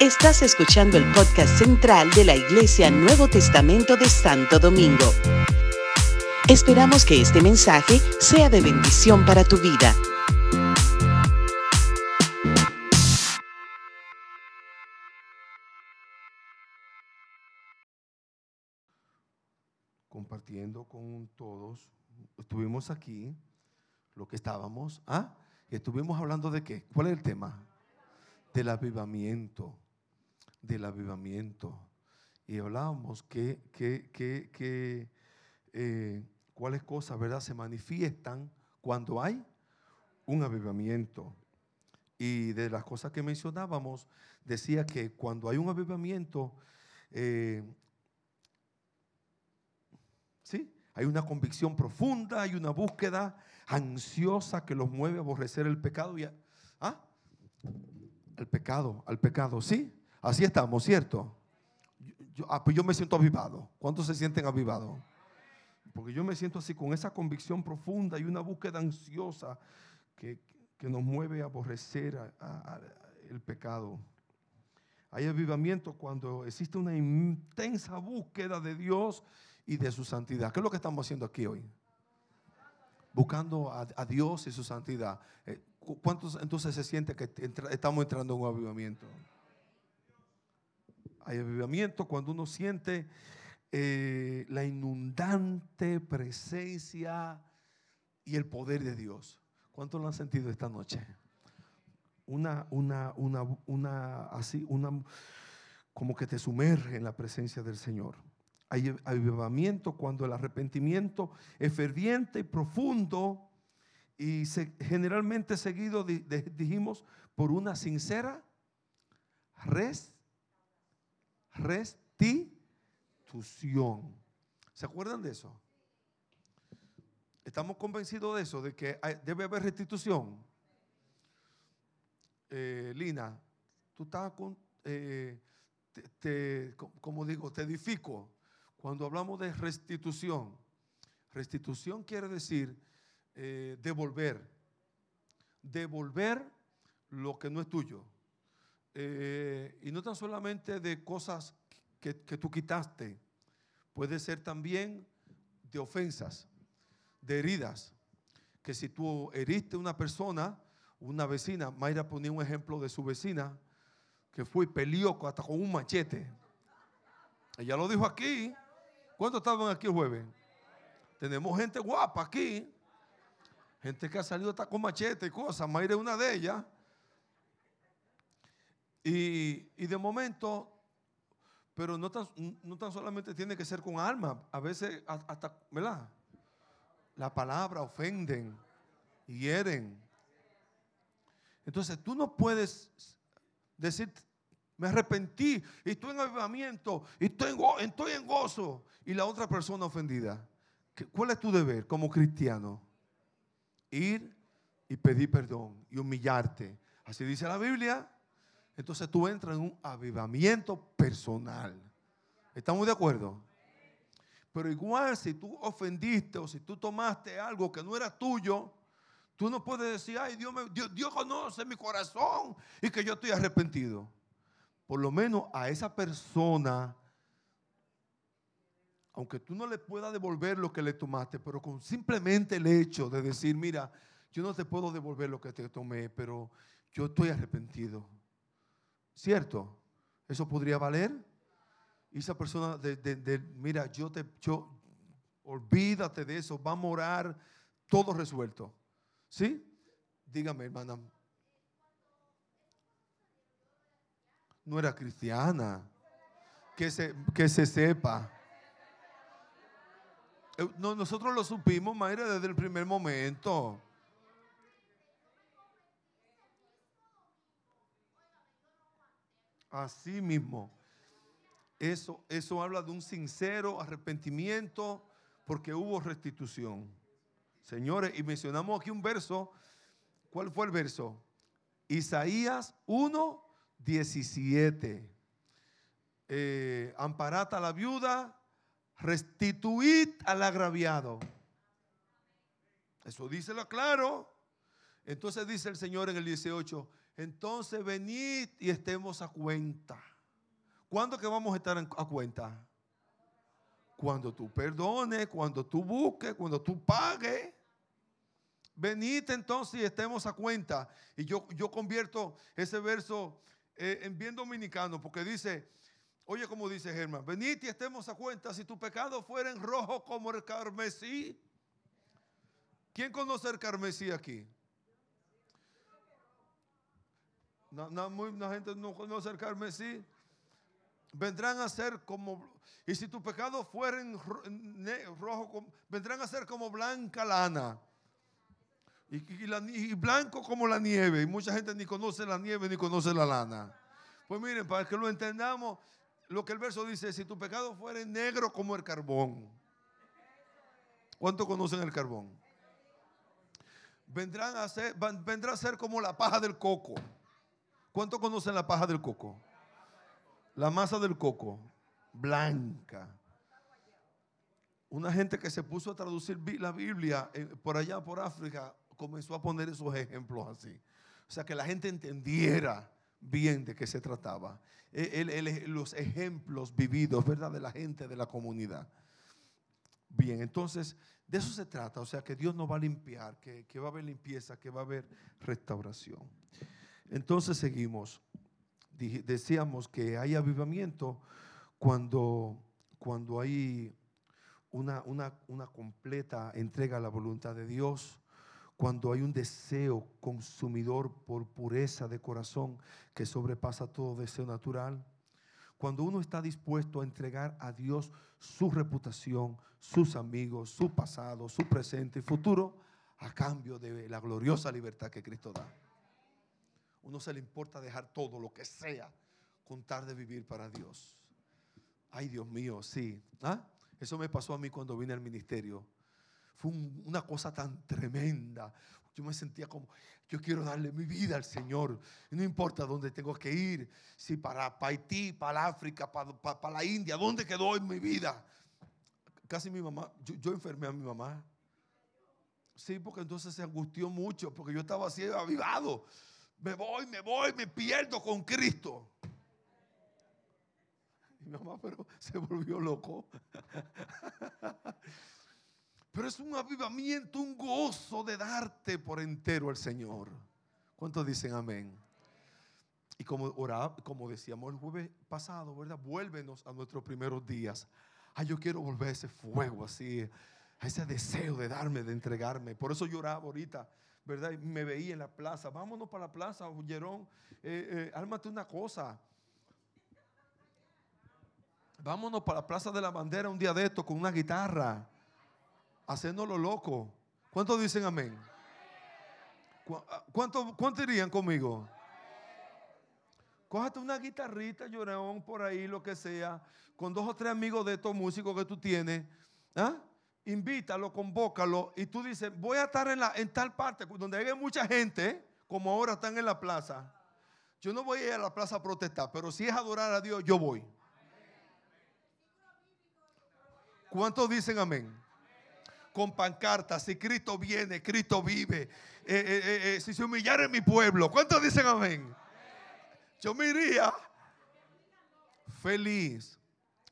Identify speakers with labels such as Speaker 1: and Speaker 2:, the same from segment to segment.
Speaker 1: Estás escuchando el podcast central de la Iglesia Nuevo Testamento de Santo Domingo. Esperamos que este mensaje sea de bendición para tu vida.
Speaker 2: Compartiendo con todos, estuvimos aquí, lo que estábamos, ¿ah? Estuvimos hablando de qué? ¿Cuál es el tema? Del avivamiento, del avivamiento. Y hablábamos que, que, que, que eh, cuáles cosas, ¿verdad? Se manifiestan cuando hay un avivamiento. Y de las cosas que mencionábamos, decía que cuando hay un avivamiento, eh, ¿sí? Hay una convicción profunda, hay una búsqueda ansiosa que los mueve a aborrecer el pecado y ¿ah? Al pecado, al pecado, ¿sí? Así estamos, ¿cierto? Yo, ah, pues yo me siento avivado. ¿Cuántos se sienten avivados? Porque yo me siento así con esa convicción profunda y una búsqueda ansiosa que, nos mueve a aborrecer el pecado. Hay avivamiento cuando existe una intensa búsqueda de Dios y de su santidad. ¿Qué es lo que estamos haciendo aquí hoy? Buscando a, Dios y su santidad. Eh, ¿Cuántos entonces se siente que estamos entrando en un avivamiento? Hay avivamiento cuando uno siente eh, la inundante presencia y el poder de Dios. ¿Cuántos lo han sentido esta noche? Una, una, una, una, así, una, como que te sumerge en la presencia del Señor. Hay avivamiento cuando el arrepentimiento es ferviente y profundo y generalmente seguido, dijimos, por una sincera res, resti, ¿Se acuerdan de eso? Estamos convencidos de eso, de que debe haber restitución. Eh, Lina, tú estás con, eh, como digo, te edifico. Cuando hablamos de restitución, restitución quiere decir eh, devolver, devolver lo que no es tuyo. y no tan solamente de cosas que, tú quitaste, Puede ser también de ofensas, de heridas. Que si tú heriste una persona, una vecina, Mayra ponía un ejemplo de su vecina, que fue y peleó hasta con un machete. Ella lo dijo aquí. ¿Cuántos estaban aquí el jueves? Tenemos gente guapa aquí. Gente que ha salido hasta con machete y cosas. Mayra es una de ellas. Y, y de momento pero no tan, no tan solamente tiene que ser con alma, a veces hasta, ¿verdad? La palabra ofenden, hieren. Entonces tú no puedes decir, me arrepentí y estoy en avivamiento y estoy en, estoy en gozo y la otra persona ofendida. ¿Cuál es tu deber como cristiano? Ir y pedir perdón y humillarte. Así dice la Biblia. Entonces tú entras en un avivamiento personal. ¿Estamos de acuerdo? Pero igual si tú ofendiste o si tú tomaste algo que no era tuyo, tú no puedes decir, ay, Dios, Dios, conoce mi corazón y que yo estoy arrepentido. Por lo menos a esa persona, aunque tú no le puedas devolver lo que le tomaste, pero con simplemente el hecho de decir, mira, yo no te puedo devolver lo que te tomé, pero yo estoy arrepentido. ¿Cierto? ¿Eso podría valer? Y esa persona de, mira, yo te, yo, olvídate de eso, va a morar todo resuelto. ¿Sí? Dígame, hermana. No era cristiana. Que se, que se sepa. Eh, no, nosotros lo supimos, Mayra, desde el primer momento. Así mismo. Eso, eso habla de un sincero arrepentimiento porque hubo restitución. Señores, y mencionamos aquí un verso. ¿Cuál fue el verso? Isaías 1, 17. Eh, amparad a la viuda, restituid al agraviado. Eso díselo claro. Entonces dice el Señor en el 18, Entonces venid y estemos a cuenta. ¿Cuándo que vamos a estar a cuenta? Cuando tú perdones, cuando tú busques, cuando tú pagues. Venid entonces y estemos a cuenta. Y yo, yo convierto ese verso eh, en bien dominicano porque dice, oye como dice Germán, venid y estemos a cuenta si tu pecado fuera en rojo como el carmesí. ¿Quién conoce el carmesí aquí? No, no, gente no conoce el carmesí. Vendrán a ser como, y si tu pecado fuera en rojo, vendrán a ser como blanca lana. Y, blanco como la nieve. Y mucha gente ni conoce la nieve ni conoce la lana. Pues miren, para que lo entendamos, lo que el verso dice, si tu pecado fuera negro como el carbón. ¿Cuánto conocen el carbón? Vendrán a ser, vendrá a ser como la paja del coco. ¿Cuánto conocen la paja del coco? La masa del coco, blanca. Una gente que se puso a traducir la Biblia eh, por allá, por África, comenzó a poner esos ejemplos así. O sea, que la gente entendiera bien de qué se trataba. Los ejemplos vividos, ¿verdad? De la gente de la comunidad. Bien, entonces, de eso se trata. O sea, que Dios nos va a limpiar, que, va a haber limpieza, que va a haber restauración. Entonces seguimos. Decíamos que hay avivamiento cuando, cuando hay una, una, una completa entrega a la voluntad de Dios cuando hay un deseo consumidor por pureza de corazón que sobrepasa todo deseo natural, cuando uno está dispuesto a entregar a Dios su reputación, sus amigos, su pasado, su presente y futuro, a cambio de la gloriosa libertad que Cristo da. Uno se le importa dejar todo lo que sea, contar de vivir para Dios. Ay, Dios mío, sí. ¿Ah? Eso me pasó a mí cuando vine al ministerio. Fue una cosa tan tremenda. Yo me sentía como, yo quiero darle mi vida al Señor. no importa dónde tengo que ir, si para, Haití, para África, para, la India, ¿dónde quedó en mi vida? Casi mi mamá, yo, enfermé a mi mamá. Sí, porque entonces se angustió mucho, porque yo estaba así avivado. Me voy, me voy, me pierdo con Cristo. Mi mamá, pero se volvió loco. Pero es un avivamiento, un gozo de darte por entero al Señor. ¿Cuántos dicen amén? Y como, como decíamos el jueves pasado, ¿verdad? Vuélvenos a nuestros primeros días. Ay, yo quiero volver a ese fuego así, a ese deseo de darme, de entregarme. Por eso lloraba ahorita, ¿verdad? Y me veía en la plaza. Vámonos para la plaza, Jerón. Eh, eh una cosa. Vámonos para la plaza de la bandera un día de esto con una guitarra haciéndolo loco. ¿Cuántos dicen amén? ¿Cuántos, ¿Cuántos irían conmigo? Cójate una guitarrita, llorón, por ahí, lo que sea, con dos o tres amigos de estos músicos que tú tienes. ¿ah? Invítalo, convócalo y tú dices, voy a estar en, la, en tal parte donde haya mucha gente, como ahora están en la plaza. Yo no voy a ir a la plaza a protestar, pero si es adorar a Dios, yo voy. ¿Cuántos dicen amén? Con pancartas, si Cristo viene, Cristo vive, eh, eh, eh, si se humillara en mi pueblo, ¿cuántos dicen amén? Yo me iría feliz.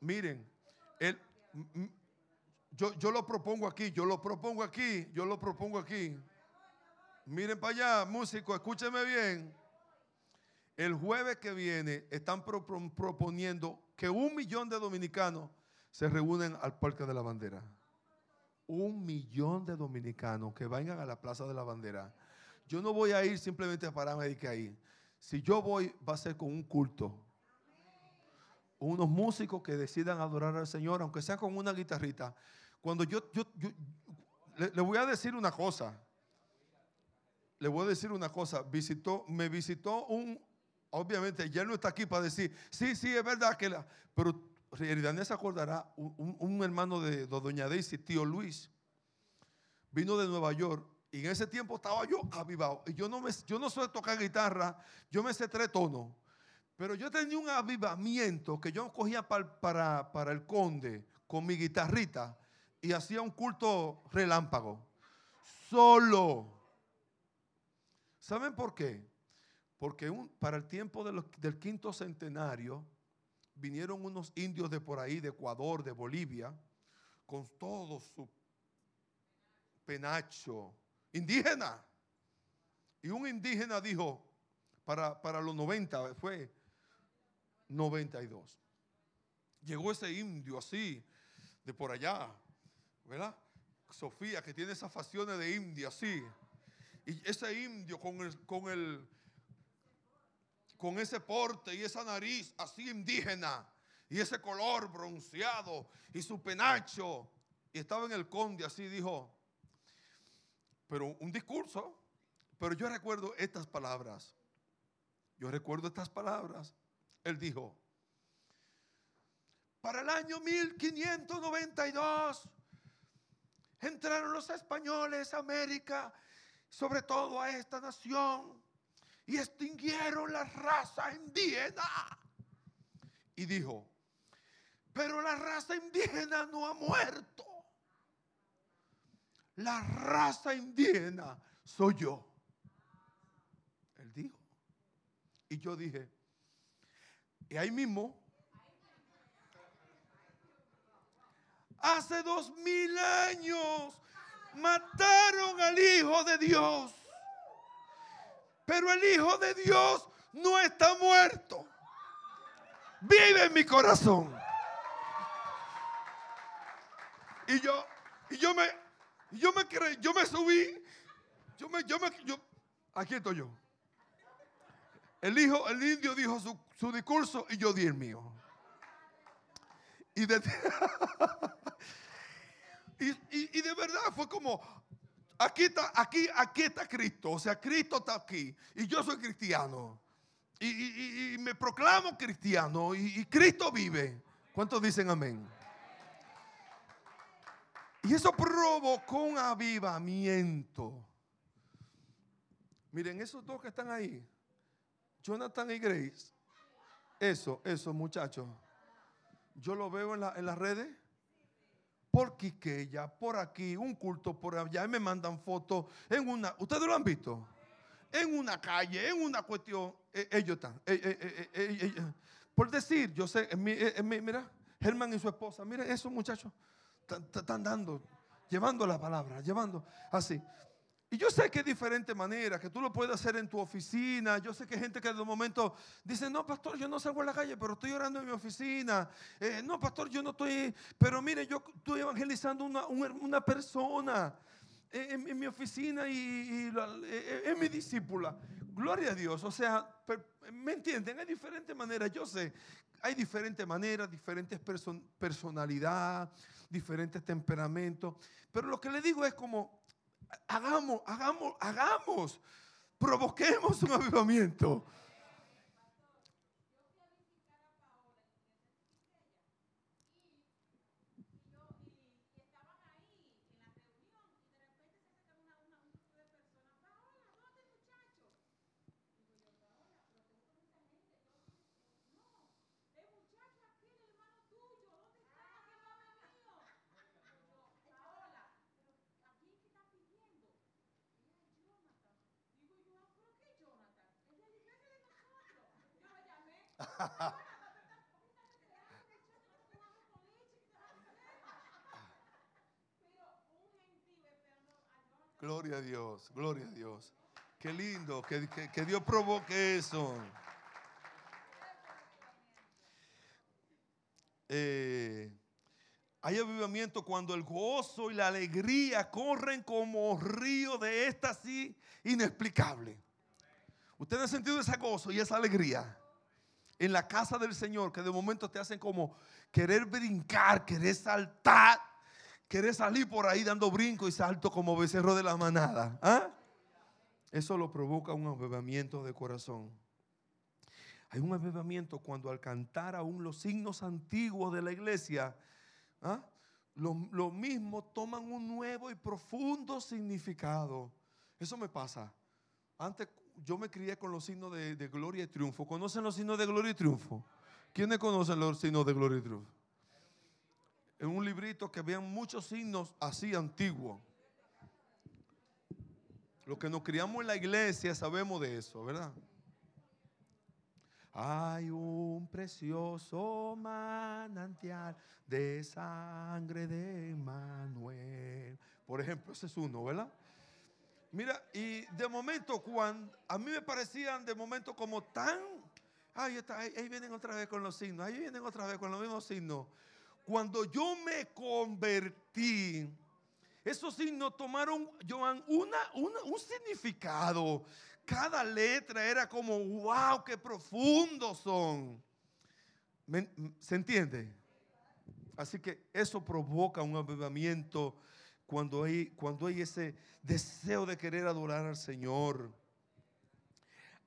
Speaker 2: Miren, yo, yo lo propongo aquí, yo lo propongo aquí, yo lo propongo aquí. Miren para allá, músico, escúcheme bien. El jueves que viene están proponiendo que un millón de dominicanos se reúnen al Parque de la Bandera un millón de dominicanos que vayan a la Plaza de la Bandera. Yo no voy a ir simplemente a pararme y que ahí. Si yo voy, va a ser con un culto. Unos músicos que decidan adorar al Señor, aunque sea con una guitarrita. Cuando yo, yo, le, voy a decir una cosa. Le voy a decir una cosa. Visitó, me visitó un, obviamente, ya no está aquí para decir, sí, sí, es verdad que la, pero Heridané se acordará, un, hermano de, Doña Daisy, tío Luis, vino de Nueva York y en ese tiempo estaba yo avivado. Y yo no, me, yo no sé tocar guitarra, yo me sé tres tonos. Pero yo tenía un avivamiento que yo cogía para, para el conde con mi guitarrita y hacía un culto relámpago. Solo. ¿Saben por qué? Porque un- para el tiempo del quinto centenario vinieron unos indios de por ahí, de Ecuador, de Bolivia, con todo su penacho indígena. Y un indígena dijo, para, para los 90, fue 92. Llegó ese indio así, de por allá, ¿verdad? Sofía, que tiene esas facciones de indio así. Y ese indio con el, con el, con ese porte y esa nariz así indígena, y ese color bronceado y su penacho. Y estaba en el conde así, dijo, pero un discurso. Pero yo recuerdo estas palabras. Yo recuerdo estas palabras. Él dijo, para el año 1592 entraron los españoles a América, sobre todo a esta nación, y extinguieron la raza indígena. Y dijo, pero la raza indígena no ha muerto. La raza indígena soy yo. Él dijo. Y yo dije, y ahí mismo, hace dos mil años mataron al Hijo de Dios. Pero el Hijo de Dios no está muerto. Vive en mi corazón. Y yo, y yo me, yo creí, yo me subí, yo me, yo me, yo, aquí estoy yo. El hijo, el indio dijo su, discurso y yo di el mío. Y de, y de verdad fue como, aquí está, aquí, aquí está Cristo. O sea, Cristo está aquí. Y yo soy cristiano. Y, me proclamo cristiano. Y, Cristo vive. ¿Cuántos dicen amén? Y eso provocó un avivamiento. Miren, esos dos que están ahí, Jonathan y Grace, eso, eso muchachos, yo lo veo en las redes, por Quiqueya, por aquí, un culto por allá, y me mandan fotos en una, ¿ustedes lo han visto? En una calle, en una cuestión, eh, ellos están, eh, eh, por decir, yo sé, mira, Germán y su esposa, miren esos muchachos, están dando, llevando la palabra, llevando así. Y yo sé que hay diferentes maneras, que tú lo puedes hacer en tu oficina. Yo sé que hay gente que de momento dice, no, pastor, yo no salgo a la calle, pero estoy orando en mi oficina. Eh, no, pastor, yo no estoy, pero mire, yo estoy evangelizando una, un- una persona eh, en, en mi oficina y, y la- eh, eh, es mi discípula. Gloria a Dios. O sea, ¿me entienden? Hay diferentes maneras. Yo sé, hay diferentes maneras, diferentes person- personalidad, diferentes temperamentos. Pero lo que le digo es como, hagamos, hagamos, hagamos, provoquemos un avivamiento. Gloria a Dios, gloria a Dios. Qué lindo, que, que- que Dios provoque eso. Eh, hay avivamiento cuando el gozo y la alegría corren como río de éxtasis inexplicable. Ustedes han sentido ese gozo y esa alegría en la casa del Señor que de momento te hacen como querer brincar, querer saltar, querer salir por ahí dando brinco y salto como becerro de la manada. ¿ah? Eso lo provoca un avivamiento de corazón. Hay un avivamiento cuando al cantar aún los signos antiguos de la iglesia, ¿ah? lo, lo mismo toman un nuevo y profundo significado. Eso me pasa. Antes yo me crié con los signos de, gloria y triunfo. ¿Conocen los signos de gloria y triunfo? ¿Quiénes conocen los signos de gloria y triunfo? En un librito que vean muchos signos así antiguos. Los que nos criamos en la iglesia sabemos de eso, ¿verdad? Hay un precioso manantial de sangre de Manuel. Por ejemplo, ese es uno, ¿verdad? Mira, y de momento, cuando a mí me parecían de momento como tan. Ay, está, ahí, vienen otra vez con los signos, ahí vienen otra vez con los mismos signos. Cuando yo me convertí, esos signos tomaron, Joan, una, una, un significado. Cada letra era como, wow, qué profundos son. ¿Me- ¿Se entiende? Así que eso provoca un avivamiento cuando hay, cuando hay ese deseo de querer adorar al Señor.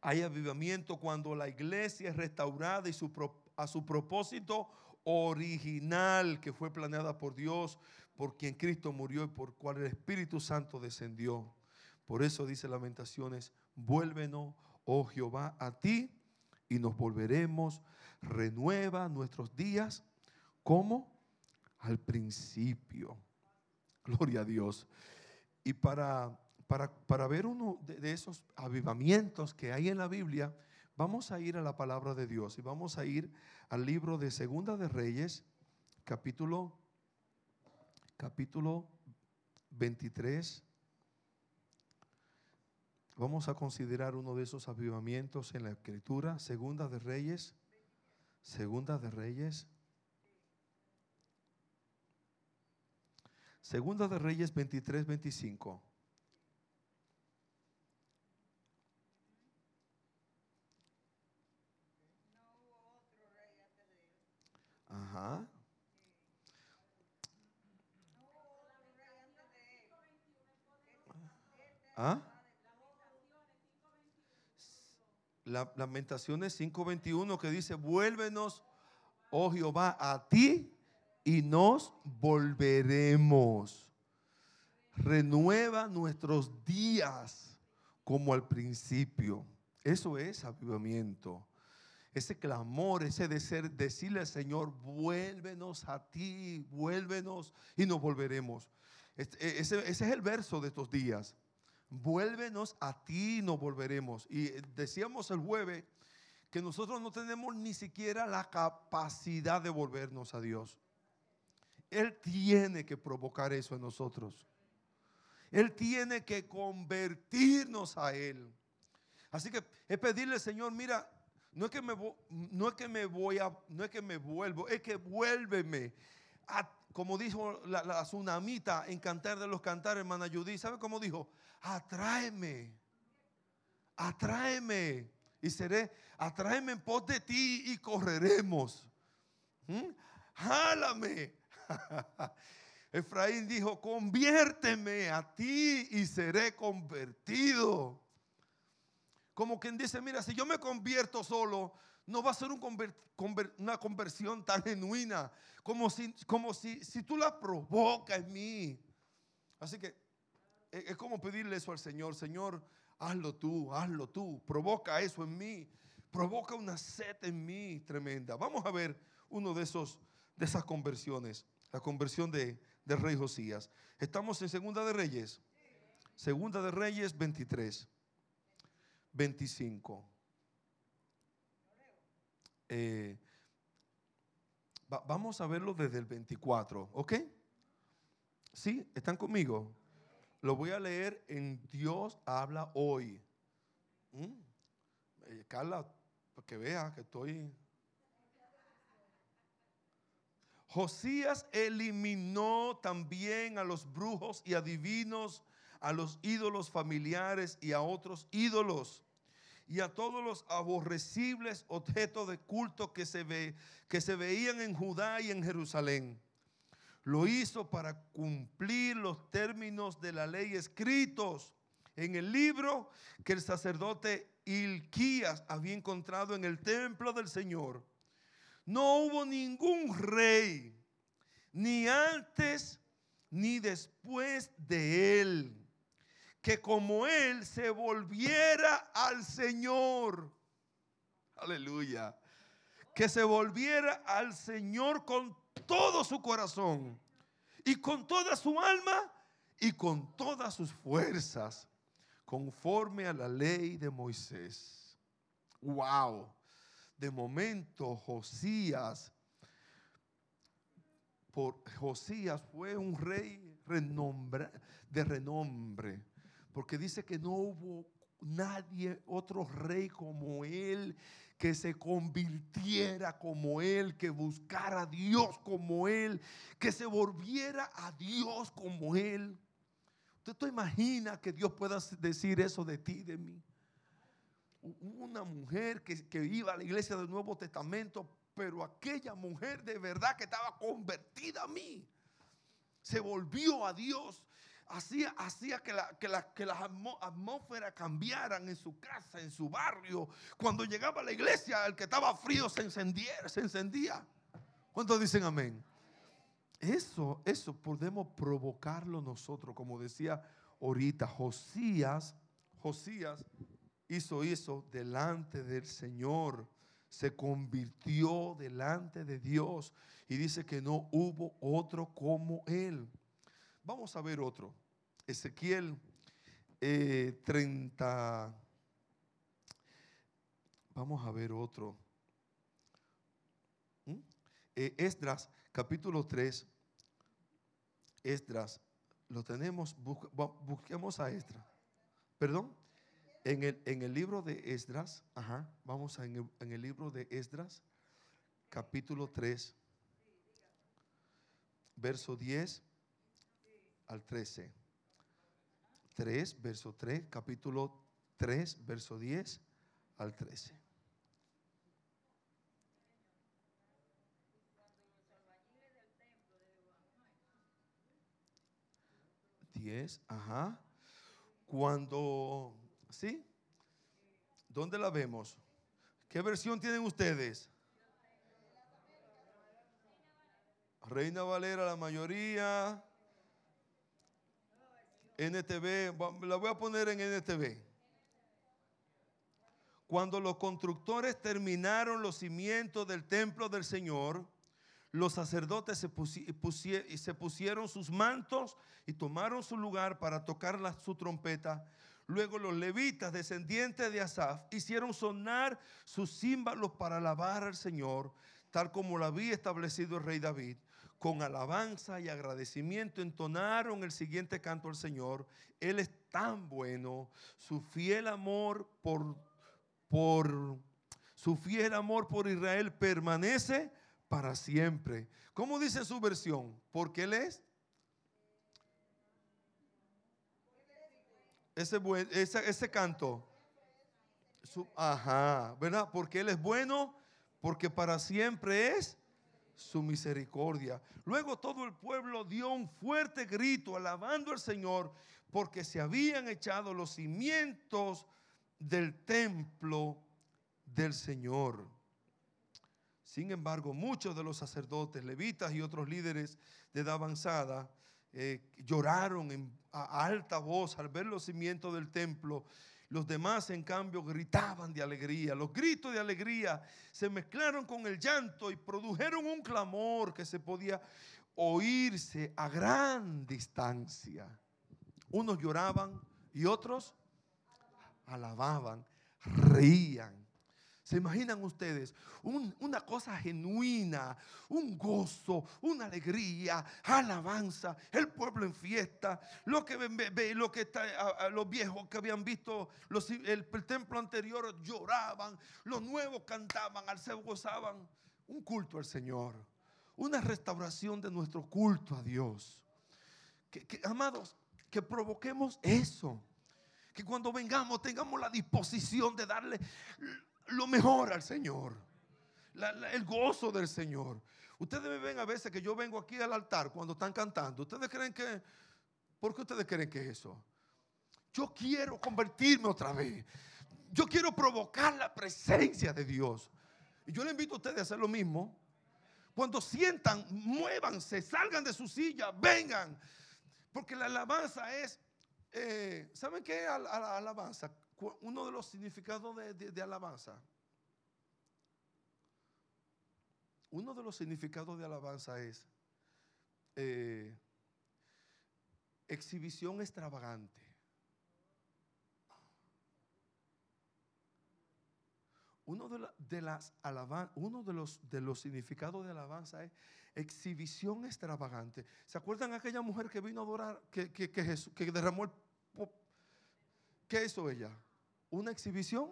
Speaker 2: Hay avivamiento cuando la iglesia es restaurada y su a su propósito original que fue planeada por Dios, por quien Cristo murió y por cual el Espíritu Santo descendió. Por eso dice Lamentaciones, vuélvenos, oh Jehová, a ti y nos volveremos, renueva nuestros días como al principio. Gloria a Dios. Y para, para, para ver uno de, esos avivamientos que hay en la Biblia, vamos a ir a la palabra de Dios y vamos a ir al libro de Segunda de Reyes, capítulo, capítulo 23. Vamos a considerar uno de esos avivamientos en la escritura, Segunda de Reyes, Segunda de Reyes. Segunda de Reyes 23, 25. Ajá. ¿Ah? La, Lamentaciones 5:21 que dice, vuélvenos, oh Jehová, a ti y nos volveremos. Renueva nuestros días como al principio. Eso es avivamiento. Ese clamor, ese de ser, decirle al Señor, vuélvenos a ti, vuélvenos y nos volveremos. Este- ese, ese es el verso de estos días. Vuélvenos a ti y nos volveremos. Y decíamos el jueves que nosotros no tenemos ni siquiera la capacidad de volvernos a Dios. Él tiene que provocar eso en nosotros. Él tiene que convertirnos a Él. Así que es pedirle, Señor, mira, no es que me, no es que me voy a, no es que me vuelvo, es que vuélveme. a- como dijo la, la tsunamita en Cantar de los Cantares, hermana Judy, ¿sabe cómo dijo? Atráeme, atráeme y seré, atráeme en pos de ti y correremos. ¿Mm? Jálame. Efraín dijo, conviérteme a ti y seré convertido. Como quien dice, mira, si yo me convierto solo, no va a ser una conversión tan genuina como si, como si, si tú la provocas en mí. Así que es, es como pedirle eso al Señor, Señor, hazlo tú, hazlo tú, provoca eso en mí, provoca una sed en mí tremenda. Vamos a ver uno de esos de esas conversiones, la conversión de, de rey Josías. Estamos en Segunda de Reyes. Segunda de Reyes 23. 25. Eh, va- vamos a verlo desde el 24, ¿ok? ¿Sí? ¿Están conmigo? Lo voy a leer en Dios habla hoy. ¿Mm? Eh, Carla, para que vea que estoy... Josías eliminó también a los brujos y adivinos, a los ídolos familiares y a otros ídolos y a todos los aborrecibles objetos de culto que se, ve, que se veían en Judá y en Jerusalén. Lo hizo para cumplir los términos de la ley escritos en el libro que el sacerdote Ilquías había encontrado en el templo del Señor. No hubo ningún rey, ni antes ni después de él, que como él se volviera al Señor. Aleluya. Que se volviera al Señor con todo su corazón y con toda su alma y con todas sus fuerzas, conforme a la ley de Moisés. Wow. De momento Josías, por Josías fue un rey de renombre, porque dice que no hubo nadie, otro rey como él, que se convirtiera como él, que buscara a Dios como él, que se volviera a Dios como él. ¿Usted te imagina que Dios pueda decir eso de ti, de mí? Una mujer que, que iba a la iglesia del Nuevo Testamento, pero aquella mujer de verdad que estaba convertida a mí, se volvió a Dios hacía, hacía que, la, que, que las atmósferas cambiaran en su casa, en su barrio. Cuando llegaba a la iglesia, el que estaba frío se encendía. Se encendía. ¿Cuántos dicen amén? Eso, eso podemos provocarlo nosotros, como decía ahorita, Josías, Josías hizo eso delante del Señor, se convirtió delante de Dios y dice que no hubo otro como él. Vamos a ver otro. Ezequiel 30. Eh, Vamos a ver otro. ¿Mm? Eh, Esdras, capítulo 3. Esdras, lo tenemos, busquemos a Esdras. Perdón, en el, en el libro de Esdras, ajá, vamos a, en, el, en el libro de Esdras, capítulo 3, verso 10 al 13. 3, verso 3, capítulo 3, verso 10 al 13. 10, ajá. Cuando, ¿sí? ¿Dónde la vemos? ¿Qué versión tienen ustedes? Reina Valera, la mayoría. NTV, la voy a poner en NTV. Cuando los constructores terminaron los cimientos del templo del Señor, los sacerdotes se, pusieron sus mantos y tomaron su lugar para tocar su trompeta. Luego los levitas, descendientes de Asaf, hicieron sonar sus címbalos para alabar al Señor, tal como lo había establecido el rey David con alabanza y agradecimiento entonaron el siguiente canto al Señor. Él es tan bueno, su fiel amor por, por su fiel amor por Israel permanece para siempre. ¿Cómo dice su versión? Porque Él es. Ese, ese, ese canto. ajá, ¿verdad? Porque Él es bueno, porque para siempre es su misericordia. Luego todo el pueblo dio un fuerte grito alabando al Señor porque se habían echado los cimientos del templo del Señor. Sin embargo, muchos de los sacerdotes, levitas y otros líderes de edad avanzada eh, lloraron a alta voz al ver los cimientos del templo los demás, en cambio, gritaban de alegría. Los gritos de alegría se mezclaron con el llanto y produjeron un clamor que se podía oírse a gran distancia. Unos lloraban y otros alababan, reían ¿Se imaginan ustedes una cosa genuina, un gozo, una alegría, alabanza, el pueblo en fiesta, lo que, lo que está, los viejos que habían visto el, templo anterior lloraban, los nuevos cantaban, al se gozaban, un culto al Señor, una restauración de nuestro culto a Dios. que, amados, que provoquemos eso. Que cuando vengamos tengamos la disposición de darle lo mejor al Señor. el gozo del Señor. Ustedes me ven a veces que yo vengo aquí al altar cuando están cantando. ¿Ustedes creen que... ¿Por qué ustedes creen que es eso? Yo quiero convertirme otra vez. Yo quiero provocar la presencia de Dios. Y yo le invito a ustedes a hacer lo mismo. Cuando sientan, muévanse, salgan de su silla, vengan. Porque la alabanza es, eh, ¿saben qué es la alabanza? Uno de los significados de, alabanza. Uno de los significados de alabanza es eh, exhibición extravagante. uno de, de las alaban, uno de los, de los significados de alabanza es exhibición extravagante. ¿Se acuerdan aquella mujer que vino a adorar, que, que, que, Jesús, que derramó el... ¿Qué hizo ella? Una exhibición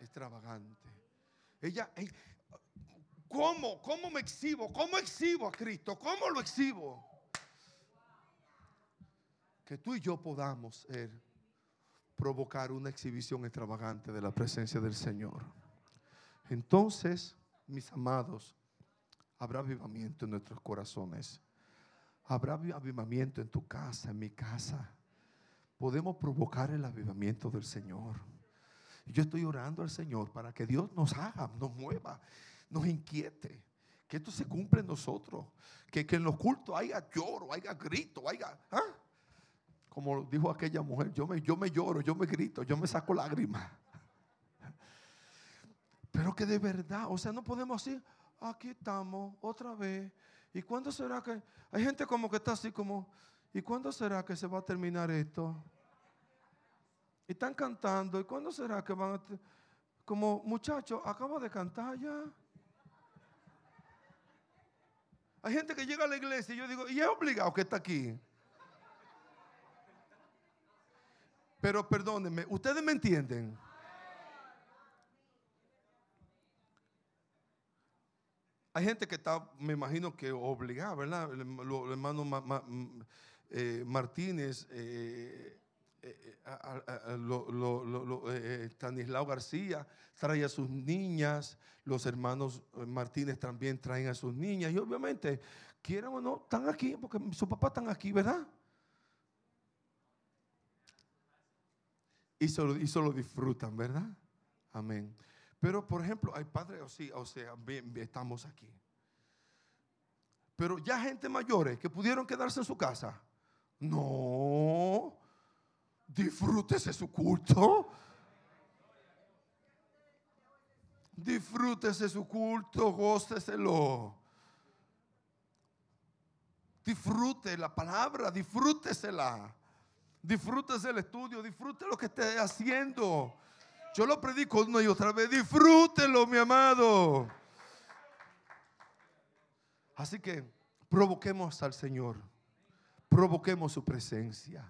Speaker 2: extravagante. Ella, ¿cómo? ¿Cómo me exhibo? ¿Cómo exhibo a Cristo? ¿Cómo lo exhibo? Que tú y yo podamos ser provocar una exhibición extravagante de la presencia del Señor. Entonces, mis amados, habrá avivamiento en nuestros corazones. Habrá avivamiento en tu casa, en mi casa. Podemos provocar el avivamiento del Señor. Yo estoy orando al Señor para que Dios nos haga, nos mueva, nos inquiete. Que esto se cumpla en nosotros. Que, que en los cultos haya lloro, haya grito, haya... ¿ah? como dijo aquella mujer, yo me, yo me lloro, yo me grito, yo me saco lágrimas. Pero que de verdad, o sea, no podemos decir, aquí estamos otra vez. ¿Y cuándo será que... Hay gente como que está así como, ¿y cuándo será que se va a terminar esto? Y están cantando, ¿y cuándo será que van a... Como muchachos, acabo de cantar ya. Hay gente que llega a la iglesia y yo digo, ¿y es obligado que está aquí? Pero perdónenme, ustedes me entienden. Hay gente que está, me imagino que obligada, ¿verdad? El hermano Martínez, Stanislao García trae a sus niñas, los hermanos Martínez también traen a sus niñas, y obviamente, quieran o no, están aquí, porque su papá están aquí, ¿verdad? y se lo, disfrutan, ¿verdad? Amén. Pero, por ejemplo, hay padres, o, sí, o sea, estamos aquí. Pero ya gente mayores que pudieron quedarse en su casa. No, disfrútese su culto. Disfrútese su culto, góceselo. Disfrute la palabra, disfrútesela. Disfrútese el estudio, disfrute lo que esté haciendo. Yo lo predico una y otra vez. Disfrútelo, mi amado. Así que provoquemos al Señor. Provoquemos su presencia.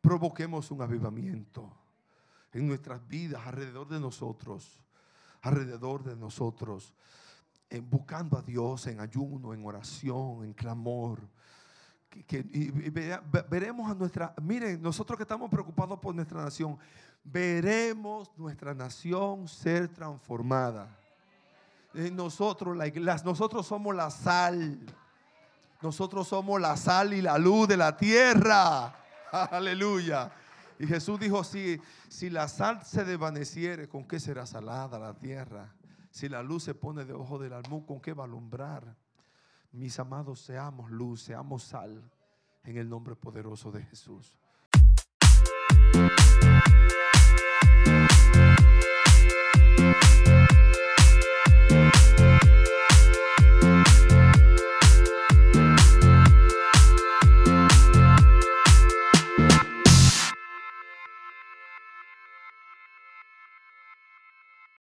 Speaker 2: Provoquemos un avivamiento en nuestras vidas, alrededor de nosotros. Alrededor de nosotros. buscando a Dios en ayuno, en oración, en clamor que, y, veremos a nuestra, miren, nosotros que estamos preocupados por nuestra nación, veremos nuestra nación ser transformada. Nosotros, la nosotros somos la sal. Nosotros somos la sal y la luz de la tierra. Aleluya. Y Jesús dijo, si, si la sal se desvaneciere, ¿con qué será salada la tierra? Si la luz se pone de ojo del almú, ¿con qué va a alumbrar? Mis amados, seamos luz, seamos sal en el nombre poderoso de Jesús.